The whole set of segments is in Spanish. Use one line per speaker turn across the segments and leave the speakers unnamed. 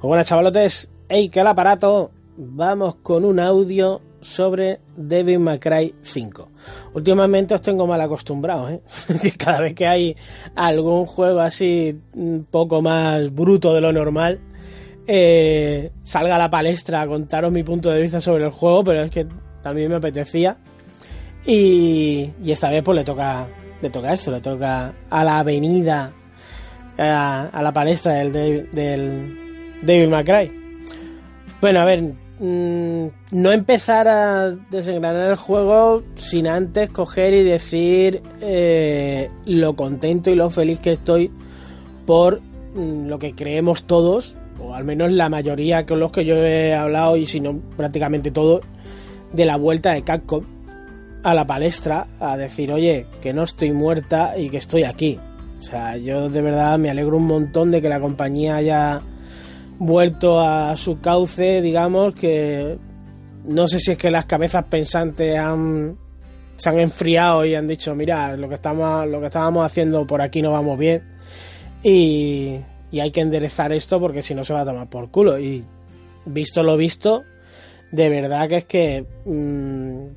Pues bueno, chavalotes, ¡Ey, que el aparato! Vamos con un audio sobre Devil May Cry 5. Últimamente os tengo mal acostumbrados, ¿eh? que cada vez que hay algún juego así un poco más bruto de lo normal, eh, salga a la palestra a contaros mi punto de vista sobre el juego, pero es que también me apetecía. Y, y esta vez pues le toca, le toca eso, le toca a la avenida, a, la palestra del Devil May. Bueno, a ver, mmm, no empezar a desengranar el juego sin antes coger y decir eh, lo contento y lo feliz que estoy por mmm, lo que creemos todos, o al menos la mayoría con los que yo he hablado, y si no prácticamente todos, de la vuelta de Capcom a la palestra a decir, oye, que no estoy muerta y que estoy aquí. O sea, yo de verdad me alegro un montón de que la compañía haya vuelto a su cauce, digamos, que no sé si es que las cabezas pensantes han, se han enfriado y han dicho, mira, lo que estamos, lo que estábamos haciendo por aquí no vamos bien y, y hay que enderezar esto porque si no se va a tomar por culo. Y visto lo visto, de verdad que es que mmm,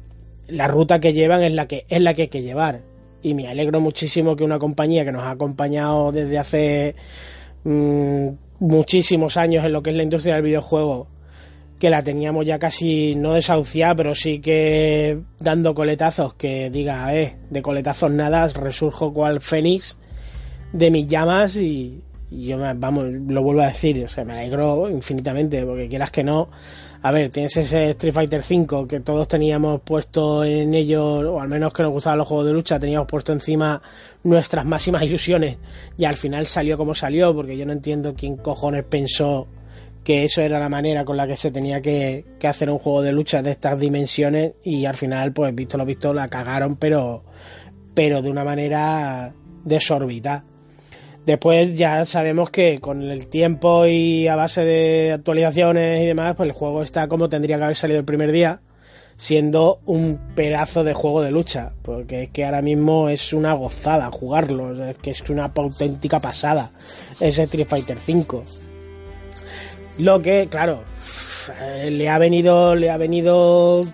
la ruta que llevan es la que es la que hay que llevar. Y me alegro muchísimo que una compañía que nos ha acompañado desde hace mmm, muchísimos años en lo que es la industria del videojuego, que la teníamos ya casi no desahuciada, pero sí que dando coletazos, que diga, eh, de coletazos nada, resurjo cual fénix de mis llamas y, y yo, vamos, lo vuelvo a decir, o sea, me alegro infinitamente, porque quieras que no, a ver, tienes ese Street Fighter V que todos teníamos puesto en ello, o al menos que nos gustaban los juegos de lucha, teníamos puesto encima nuestras máximas ilusiones y al final salió como salió, porque yo no entiendo quién cojones pensó que eso era la manera con la que se tenía que, que hacer un juego de lucha de estas dimensiones y al final, pues visto lo visto, la cagaron, pero, pero de una manera desorbitada. Después ya sabemos que con el tiempo y a base de actualizaciones y demás, pues el juego está como tendría que haber salido el primer día, siendo un pedazo de juego de lucha, porque es que ahora mismo es una gozada jugarlo, es que es una auténtica pasada ese Street Fighter V. Lo que, claro, le ha venido, le ha venido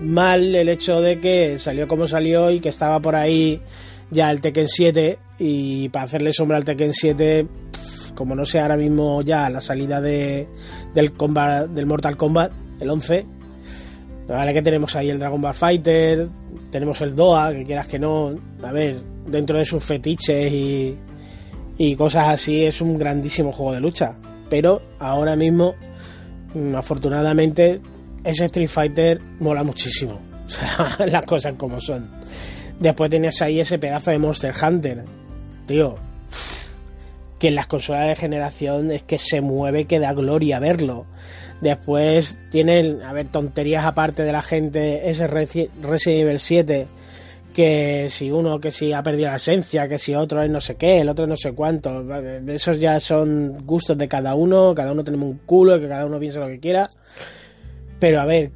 mal el hecho de que salió como salió y que estaba por ahí ya el Tekken 7 y para hacerle sombra al Tekken 7 como no sé ahora mismo ya la salida de, del, combat, del Mortal Kombat el 11 vale que tenemos ahí el Dragon Ball Fighter tenemos el Doa que quieras que no a ver dentro de sus fetiches y, y cosas así es un grandísimo juego de lucha pero ahora mismo afortunadamente ese Street Fighter mola muchísimo o sea, las cosas como son Después tenías ahí ese pedazo de Monster Hunter. Tío, que en las consolas de generación es que se mueve que da gloria verlo. Después tiene, a ver, tonterías aparte de la gente, ese Resident Evil 7, que si uno que si ha perdido la esencia, que si otro es no sé qué, el otro no sé cuánto. Esos ya son gustos de cada uno, cada uno tenemos un culo, que cada uno piensa lo que quiera. Pero a ver,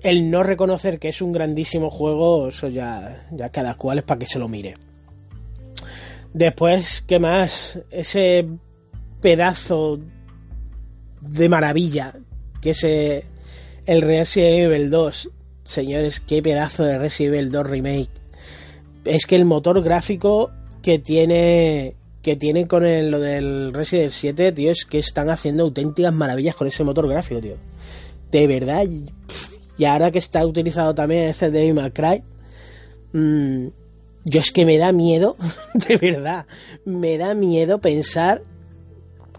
el no reconocer que es un grandísimo juego, eso ya, ya cada cual es para que se lo mire. Después, ¿qué más? Ese pedazo de maravilla que es el Resident Evil 2. Señores, qué pedazo de Resident Evil 2 Remake. Es que el motor gráfico que tiene que tienen con el, lo del Resident 7, tío, es que están haciendo auténticas maravillas con ese motor gráfico, tío. De verdad, y ahora que está utilizado también ese de Cry, mmm, yo es que me da miedo, de verdad, me da miedo pensar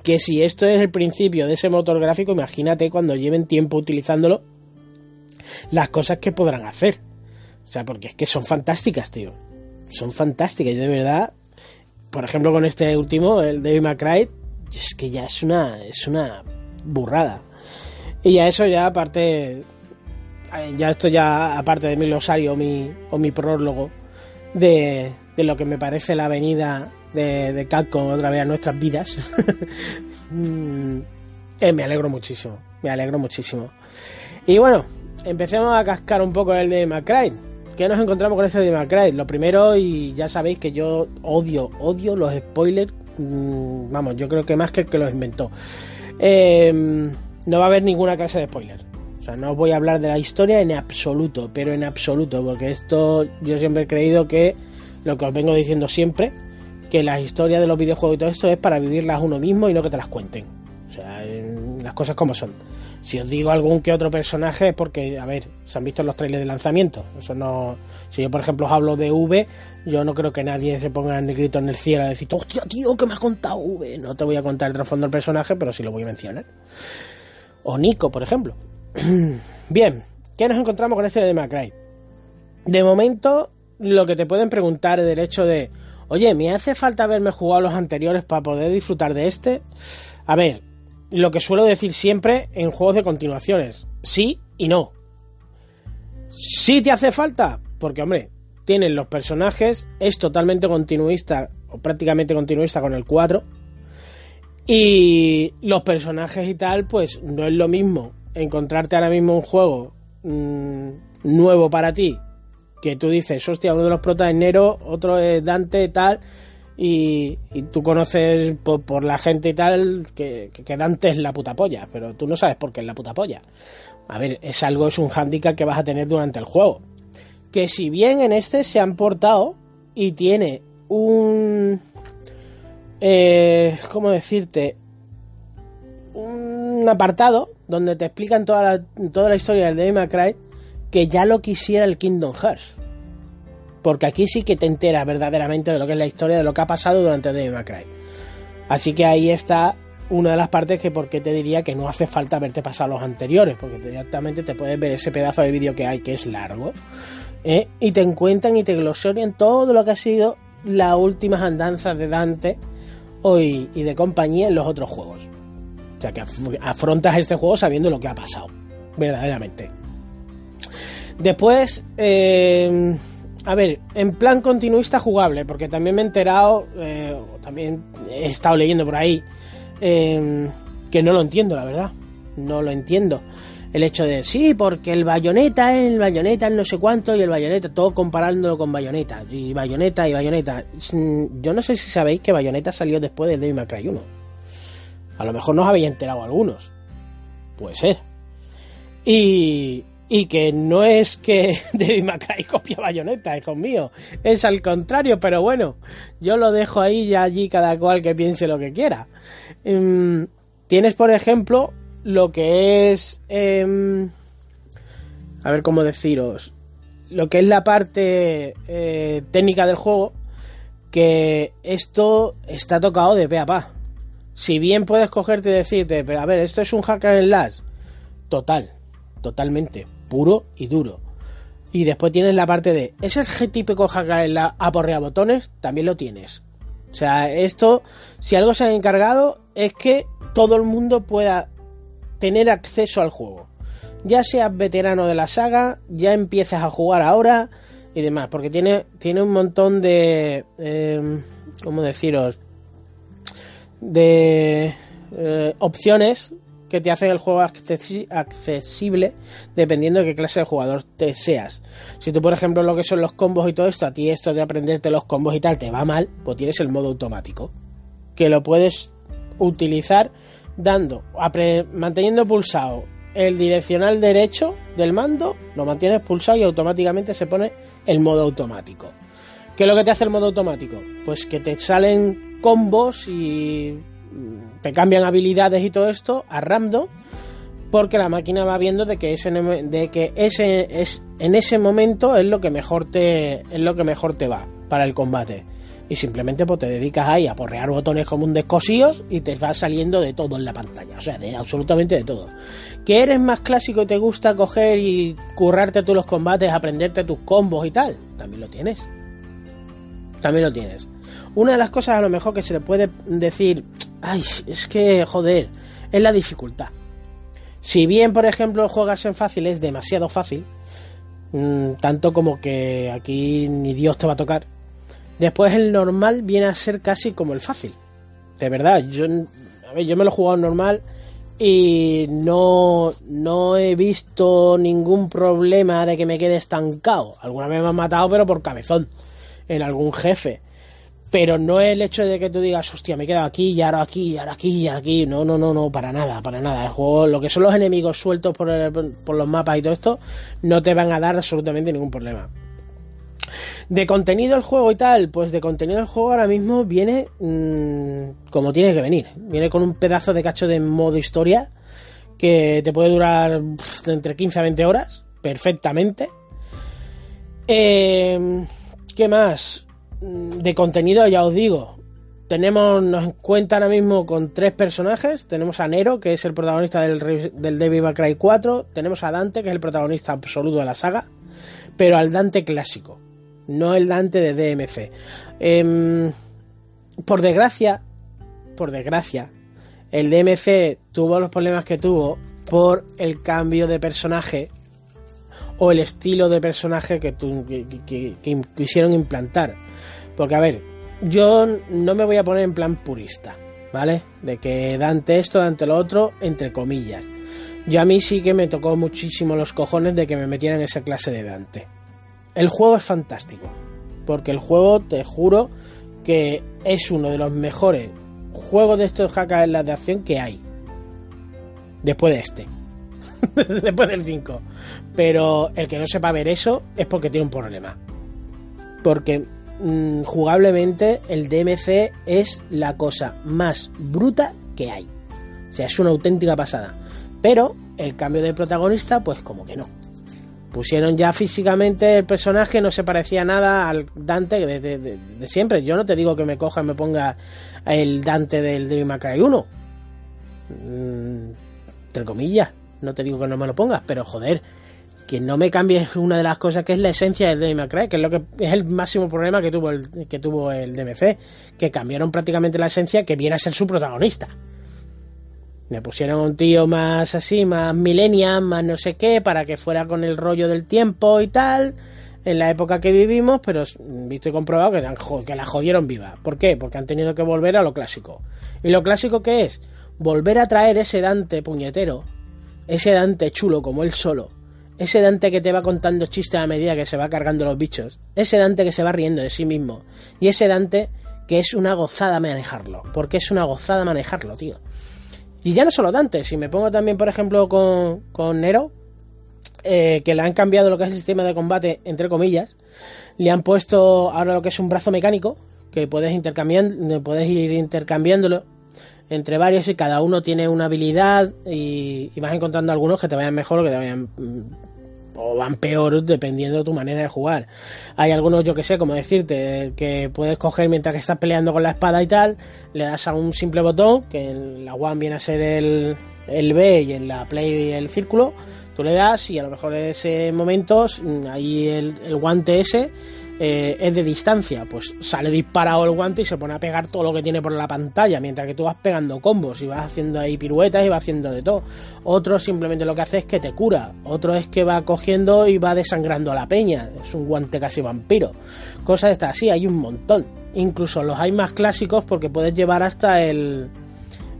que si esto es el principio de ese motor gráfico, imagínate cuando lleven tiempo utilizándolo, las cosas que podrán hacer. O sea, porque es que son fantásticas, tío. Son fantásticas. Y de verdad, por ejemplo, con este último, el David McCray, es que ya es una, es una burrada. Y ya eso ya aparte, ya esto ya aparte de mi glosario mi, o mi prólogo de, de lo que me parece la avenida de, de Capcom otra vez a nuestras vidas, mm, eh, me alegro muchísimo, me alegro muchísimo. Y bueno, empecemos a cascar un poco el de McCray. ¿Qué nos encontramos con ese de McCray? Lo primero, y ya sabéis que yo odio, odio los spoilers. Mm, vamos, yo creo que más que el que los inventó. Em, no va a haber ninguna clase de spoiler. O sea, no voy a hablar de la historia en absoluto, pero en absoluto, porque esto yo siempre he creído que lo que os vengo diciendo siempre, que la historia de los videojuegos y todo esto es para vivirlas uno mismo y no que te las cuenten. O sea, las cosas como son. Si os digo algún que otro personaje es porque, a ver, se han visto los trailers de lanzamiento. Eso no. Si yo, por ejemplo, os hablo de V, yo no creo que nadie se ponga en el grito en el cielo a decir, hostia, tío, que me ha contado V. No te voy a contar el trasfondo del personaje, pero sí lo voy a mencionar. O Nico, por ejemplo. Bien, ¿qué nos encontramos con este de Macray? De momento, lo que te pueden preguntar es el hecho de, oye, ¿me hace falta haberme jugado los anteriores para poder disfrutar de este? A ver, lo que suelo decir siempre en juegos de continuaciones, sí y no. Sí te hace falta, porque hombre, tienen los personajes, es totalmente continuista o prácticamente continuista con el 4. Y los personajes y tal, pues no es lo mismo encontrarte ahora mismo un juego mmm, nuevo para ti que tú dices, hostia, uno de los protas es Nero, otro es Dante, tal, y, tú conoces por, por, la gente y tal que, que, Dante es la puta polla, pero tú no sabes por qué es la puta polla. A ver, es algo, es un hándicap que vas a tener durante el juego. Que si bien en este se han portado y tiene un... Eh, ¿Cómo decirte? Un apartado donde te explican toda la, toda la historia del Devil May Cry que ya lo quisiera el Kingdom Hearts. Porque aquí sí que te enteras verdaderamente de lo que es la historia, de lo que ha pasado durante Devil May Cry. Así que ahí está una de las partes que porque te diría que no hace falta verte pasar los anteriores, porque directamente te puedes ver ese pedazo de vídeo que hay que es largo, ¿eh? y te encuentran y te glosorian todo lo que ha sido las últimas andanzas de Dante hoy y de compañía en los otros juegos. Sea que afrontas este juego sabiendo lo que ha pasado, verdaderamente. Después, eh, a ver, en plan continuista jugable, porque también me he enterado, eh, también he estado leyendo por ahí, eh, que no lo entiendo, la verdad. No lo entiendo. El hecho de, sí, porque el bayoneta, el bayoneta, el no sé cuánto, y el bayoneta, todo comparándolo con bayoneta, y bayoneta y bayoneta. Yo no sé si sabéis que bayoneta salió después del Devil May Cry 1. A lo mejor no os habéis enterado algunos. Puede ser. Y, y que no es que David Macray copia Bayonetta, hijo mío, es al contrario, pero bueno, yo lo dejo ahí y allí cada cual que piense lo que quiera. Um, tienes, por ejemplo, lo que es... Um, a ver cómo deciros. Lo que es la parte eh, técnica del juego, que esto está tocado de pe a pa. Si bien puedes cogerte y decirte, pero a ver, esto es un hacker en las, total, totalmente, puro y duro. Y después tienes la parte de, ¿es el típico hacker en la aporrea botones? También lo tienes. O sea, esto, si algo se ha encargado, es que todo el mundo pueda tener acceso al juego. Ya seas veterano de la saga, ya empiezas a jugar ahora y demás, porque tiene, tiene un montón de... Eh, ¿Cómo deciros? De eh, opciones que te hacen el juego accesible dependiendo de qué clase de jugador te seas. Si tú, por ejemplo, lo que son los combos y todo esto, a ti esto de aprenderte los combos y tal te va mal, pues tienes el modo automático, que lo puedes utilizar dando, manteniendo pulsado el direccional derecho del mando, lo mantienes pulsado y automáticamente se pone el modo automático. ¿Qué es lo que te hace el modo automático? Pues que te salen combos y te cambian habilidades y todo esto a random porque la máquina va viendo de que ese de que ese es en ese momento es lo que mejor te es lo que mejor te va para el combate y simplemente pues te dedicas ahí a porrear botones como un descosíos y te va saliendo de todo en la pantalla, o sea, de absolutamente de todo. Que eres más clásico y te gusta coger y currarte tú los combates, aprenderte tus combos y tal, también lo tienes. También lo tienes. Una de las cosas a lo mejor que se le puede decir, ay, es que joder, es la dificultad. Si bien, por ejemplo, juegas en fácil, es demasiado fácil, mm, tanto como que aquí ni Dios te va a tocar. Después el normal viene a ser casi como el fácil. De verdad, yo, yo me lo he jugado normal y no, no he visto ningún problema de que me quede estancado. Alguna vez me han matado, pero por cabezón, en algún jefe pero no el hecho de que tú digas, hostia, me he quedado aquí y ahora aquí y ahora aquí y aquí. No, no, no, no, para nada, para nada. El juego, lo que son los enemigos sueltos por, por los mapas y todo esto, no te van a dar absolutamente ningún problema. De contenido el juego y tal, pues de contenido el juego ahora mismo viene mm, como tiene que venir. Viene con un pedazo de cacho de modo historia que te puede durar entre 15 a 20 horas, perfectamente. Eh, ¿Qué más? De contenido, ya os digo, tenemos, nos cuenta ahora mismo con tres personajes. Tenemos a Nero, que es el protagonista del, del Devil May Cry 4. Tenemos a Dante, que es el protagonista absoluto de la saga. Pero al Dante clásico, no el Dante de DMC. Em, por desgracia, por desgracia, el DMC tuvo los problemas que tuvo por el cambio de personaje o el estilo de personaje que, que quisieron implantar. Porque, a ver, yo no me voy a poner en plan purista, ¿vale? De que Dante esto, Dante lo otro, entre comillas. Yo a mí sí que me tocó muchísimo los cojones de que me metieran esa clase de Dante. El juego es fantástico, porque el juego, te juro, que es uno de los mejores juegos de estos hackers de acción que hay. Después de este. Después del 5. Pero el que no sepa ver eso es porque tiene un problema. Porque Mm, jugablemente el DMC es la cosa más bruta que hay. O sea, es una auténtica pasada. Pero el cambio de protagonista, pues como que no. Pusieron ya físicamente el personaje, no se parecía nada al Dante de, siempre. Yo no te digo que me coja y me ponga el Dante del Devil May Cry 1. Mm, entre comillas. No te digo que no me lo pongas, pero joder, que no me cambie una de las cosas que es la esencia del DMC, que es lo que es el máximo problema que tuvo el, que tuvo el DMC, que cambiaron prácticamente la esencia que viene a ser su protagonista. Me pusieron un tío más así, más millennial, más no sé qué, para que fuera con el rollo del tiempo y tal, en la época que vivimos, pero visto y comprobado que, que la jodieron viva. ¿Por qué? Porque han tenido que volver a lo clásico. ¿Y lo clásico qué es? Volver a traer ese Dante puñetero, ese Dante chulo como él solo, ese Dante que te va contando chistes a medida que se va cargando los bichos. Ese Dante que se va riendo de sí mismo. Y ese Dante que es una gozada manejarlo. Porque es una gozada manejarlo, tío. Y ya no solo Dante, si me pongo también, por ejemplo, con, con Nero, eh, que le han cambiado lo que es el sistema de combate, entre comillas, le han puesto ahora lo que es un brazo mecánico, que puedes, intercambiar, puedes ir intercambiándolo entre varios y cada uno tiene una habilidad y, vas encontrando algunos que te vayan mejor o que te vayan mm, o van peor dependiendo de tu manera de jugar. Hay algunos, yo que sé, como decirte, que puedes coger mientras que estás peleando con la espada y tal, le das a un simple botón, que en la One viene a ser el, el B y en la Play el círculo, tú le das y a lo mejor en ese momento mm, ahí el, el guante ese eh, es de distancia, pues sale disparado el guante y se pone a pegar todo lo que tiene por la pantalla, mientras que tú vas pegando combos y vas haciendo ahí piruetas y vas haciendo de todo. Otro simplemente lo que hace es que te cura, otro es que va cogiendo y va desangrando a la peña, es un guante casi vampiro. Cosas de estas así, hay un montón. Incluso los hay más clásicos porque puedes llevar hasta el...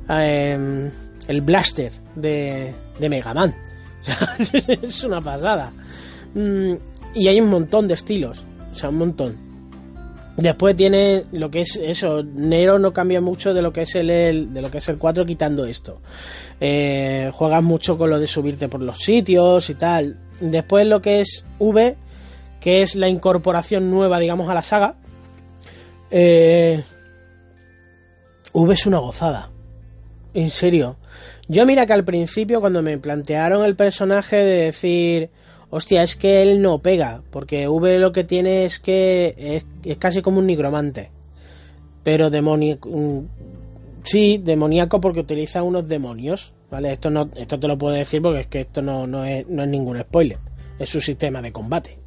Em, el blaster de, de Mega Man. es una pasada. Mm, y hay un montón de estilos. O sea, un montón. Después tiene lo que es eso. Nero no cambia mucho de lo que es el, de lo que es el 4 quitando esto. Eh, juegas mucho con lo de subirte por los sitios y tal. Después lo que es V, que es la incorporación nueva, digamos, a la saga. Eh, v es una gozada. En serio. Yo mira que al principio cuando me plantearon el personaje de decir, hostia, es que él no pega, porque V lo que tiene es que es, casi como un nigromante, pero demoníaco, mm, sí, demoníaco porque utiliza unos demonios, ¿vale? Esto no, esto te lo puedo decir porque es que esto no, no, es, no es ningún spoiler, es su sistema de combate.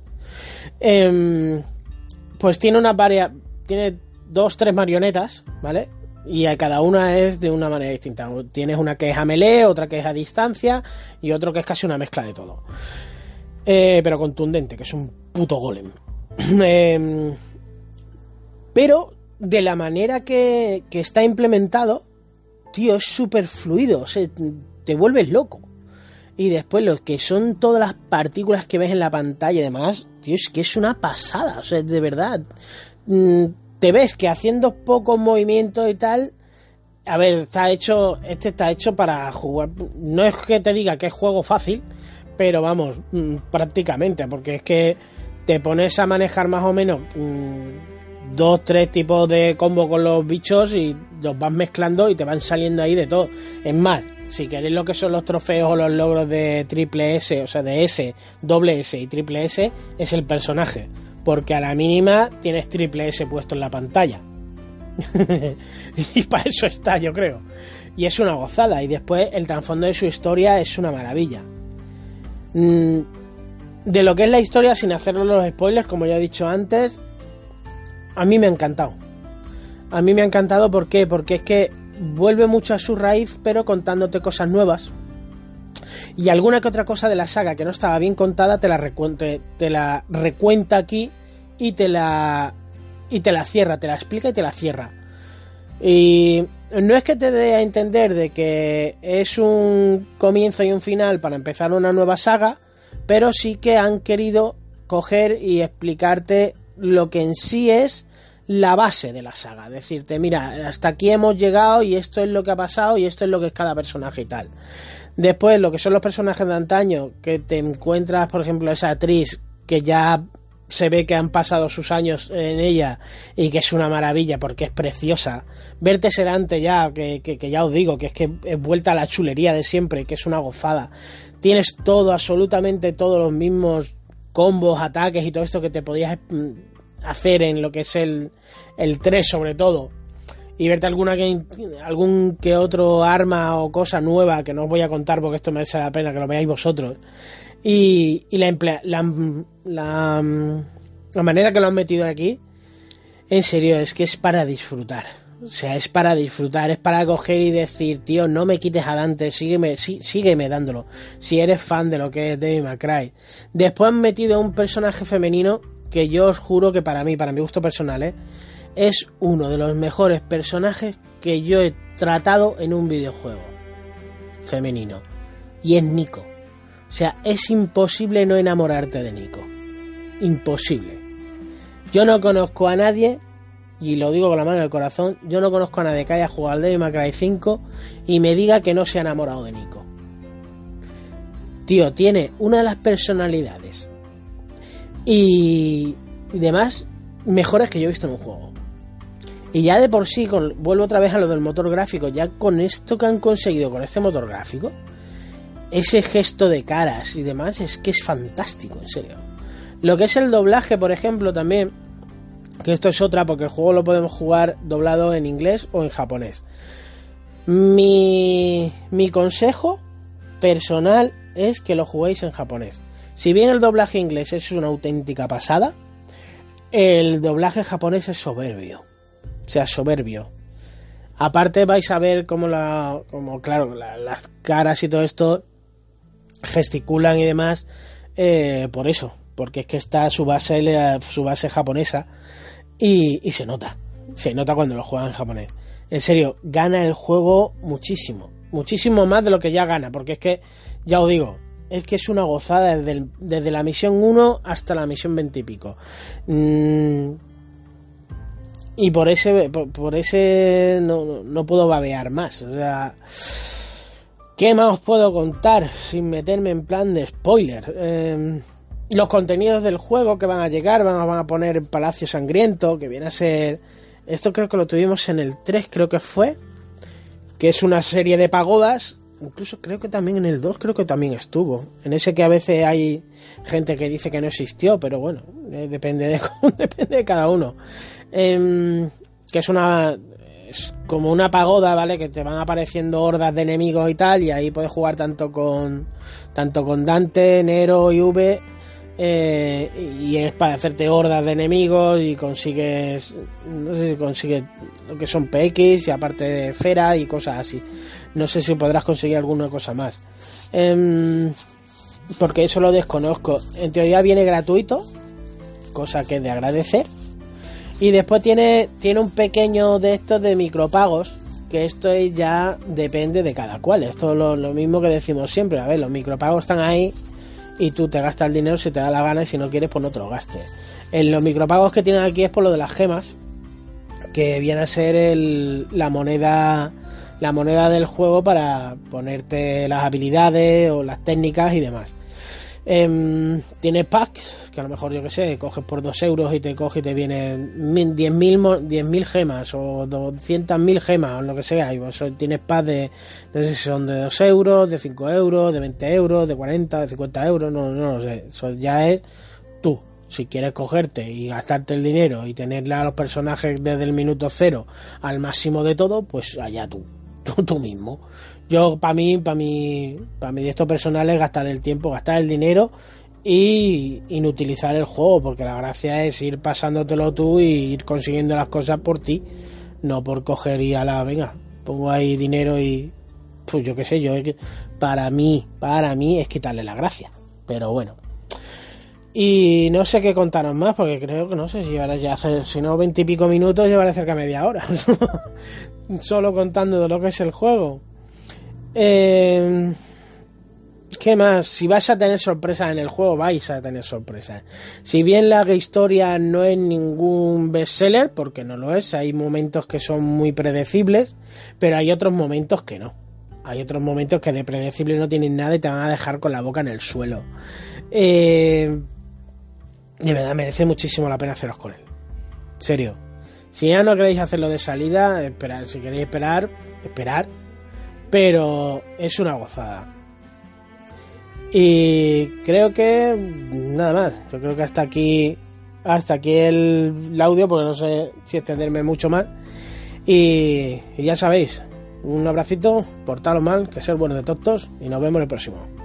Em, pues tiene una varias, tiene dos, tres marionetas, ¿vale? Y a cada una es de una manera distinta. Tienes una que es a melee, otra que es a distancia y otro que es casi una mezcla de todo. Eh, pero contundente, que es un puto golem. Em, pero de la manera que, que está implementado, tío, es súper fluido. O sea, te vuelves loco. Y después los que son todas las partículas que ves en la pantalla y demás, tío, es que es una pasada. O sea, de verdad. Mm, te ves que haciendo pocos movimientos y tal, a ver, está hecho, este está hecho para jugar. No es que te diga que es juego fácil, pero vamos, mm, prácticamente, porque es que te pones a manejar más o menos mm, dos, tres tipos de combo con los bichos y los vas mezclando y te van saliendo ahí de todo. Es más, si queréis lo que son los trofeos o los logros de triple S, o sea, de S, doble S y triple S, es el personaje porque a la mínima tienes triple S puesto en la pantalla. y para eso está, yo creo. Y es una gozada. Y después el trasfondo de su historia es una maravilla. Mm, de lo que es la historia, sin hacerlo los spoilers, como ya he dicho antes, a mí me ha encantado. A mí me ha encantado ¿por qué? porque es que vuelve mucho a su raíz, pero contándote cosas nuevas. Y alguna que otra cosa de la saga que no estaba bien contada te la, te la recuenta aquí y te la y te la cierra, te la explica y te la cierra. Y no es que te dé a entender de que es un comienzo y un final para empezar una nueva saga, pero sí que han querido coger y explicarte lo que en sí es la base de la saga. Decirte, mira, hasta aquí hemos llegado y esto es lo que ha pasado y esto es lo que es cada personaje y tal. Después, lo que son los personajes de antaño, que te encuentras, por ejemplo, esa actriz que ya se ve que han pasado sus años en ella y que es una maravilla porque es preciosa. Verte sedante ya, que, que, ya os digo, que es que es vuelta a la chulería de siempre, que es una gozada. Tienes todo, absolutamente todos los mismos combos, ataques y todo esto que te podías mm, hacer en lo que es el, el 3 sobre todo y verte alguna que, algún que otro arma o cosa nueva que no os voy a contar porque esto merece la pena que lo veáis vosotros. Y, y la, la, la, la manera que lo han metido aquí, en serio, es que es para disfrutar. O sea, es para disfrutar, es para coger y decir, tío, no me quites adelante, sígueme, sí, sígueme dándolo. Si eres fan de lo que es Devil May Después han metido a un personaje femenino que yo os juro que para mí, para mi gusto personal, ¿eh? es uno de los mejores personajes que yo he tratado en un videojuego femenino. Y es Nico. O sea, es imposible no enamorarte de Nico. Imposible. Yo no conozco a nadie, y lo digo con la mano del corazón, yo no conozco a nadie que haya jugado al Devil May Cry 5 y me diga que no se ha enamorado de Nico. Tío, tiene una de las personalidades y, y demás mejores que yo he visto en un juego. Y ya de por sí, vuelvo otra vez a lo del motor gráfico, ya con esto que han conseguido con este motor gráfico, ese gesto de caras y demás es que es fantástico, en serio. Lo que es el doblaje, por ejemplo, también, que esto es otra porque el juego lo podemos jugar doblado en inglés o en japonés. Mi, mi consejo personal es que lo juguéis en japonés. Si bien el doblaje inglés es una auténtica pasada, el doblaje japonés es soberbio sea soberbio. Aparte vais a ver cómo la, como claro, las caras y todo esto gesticulan y demás eh, por eso, porque es que está su base, su base japonesa y, y se nota, se nota cuando lo juegan en japonés. En serio, gana el juego muchísimo, muchísimo más de lo que ya gana, porque es que, ya os digo, es que es una gozada desde, desde la misión 1 hasta la misión 20 y pico. Mm, y por ese, por, ese no, no, puedo babear más. O sea, ¿qué más os puedo contar sin meterme en plan de spoiler? Em, los contenidos del juego que van a llegar, van a, poner Palacio Sangriento, que viene a ser... Esto creo que lo tuvimos en el 3, creo que fue. Que es una serie de pagodas incluso creo que también en el 2 creo que también estuvo. En ese que a veces hay gente que dice que no existió, pero bueno, eh, depende, de, depende de cada uno. Em, que es una es como una pagoda, ¿vale? Que te van apareciendo hordas de enemigos y tal, y ahí puedes jugar tanto con tanto con Dante, Nero y V eh, y es para hacerte hordas de enemigos y consigues no sé si consigues lo que son PX y aparte de esfera y cosas así. No sé si podrás conseguir alguna cosa más. Em, porque eso lo desconozco. En teoría viene gratuito cosa que es de agradecer y después tiene tiene un pequeño de estos de micropagos que esto ya depende de cada cual esto es lo, lo mismo que decimos siempre a ver los micropagos están ahí y tú te gastas el dinero si te da la gana y si no quieres pues no te lo gastes. En los micropagos que tienen aquí es por lo de las gemas, que viene a ser el, la moneda la moneda del juego para ponerte las habilidades o las técnicas y demás. Eh, tienes packs, que a lo mejor yo que sé, coges por 2 euros y te coge y te vienen 10.000 gemas o 200.000 gemas o lo que sea. Y vos tienes packs de, no sé si son de 2 euros, de 5 euros, de 20 euros, de 40, de 50 euros, no, no lo sé. Eso ya es tú. Si quieres cogerte y gastarte el dinero y tenerle a los personajes desde el minuto cero al máximo de todo, pues allá tú, tú, tú mismo. Yo, para mí, para mí, para mí, esto personal es gastar el tiempo, gastar el dinero y inutilizar el juego, porque la gracia es ir pasándotelo tú y ir consiguiendo las cosas por ti, no por coger y a la, venga, pongo ahí dinero y, pues yo qué sé, yo, para mí, para mí es quitarle la gracia, pero bueno. Y no sé qué contaros más, porque creo que no sé si llevará ya, si no veintipico minutos, llevará cerca de media hora. Solo contando de lo que es el juego. Eh, ¿Qué más? Si vais a tener sorpresas en el juego, vais a tener sorpresas. Si bien la historia no es ningún bestseller, porque no lo es, hay momentos que son muy predecibles, pero hay otros momentos que no. Hay otros momentos que de predecible no tienen nada y te van a dejar con la boca en el suelo. Eh, de verdad, merece muchísimo la pena haceros con él. Serio. Si ya no queréis hacerlo de salida, esperar. Si queréis esperar, esperar pero es una gozada. Y creo que nada más. Yo creo que hasta aquí hasta aquí el, audio porque no sé si extenderme mucho más. Y, ya sabéis, un abracito, portaros mal, que ser bueno de tontos y nos vemos el próximo.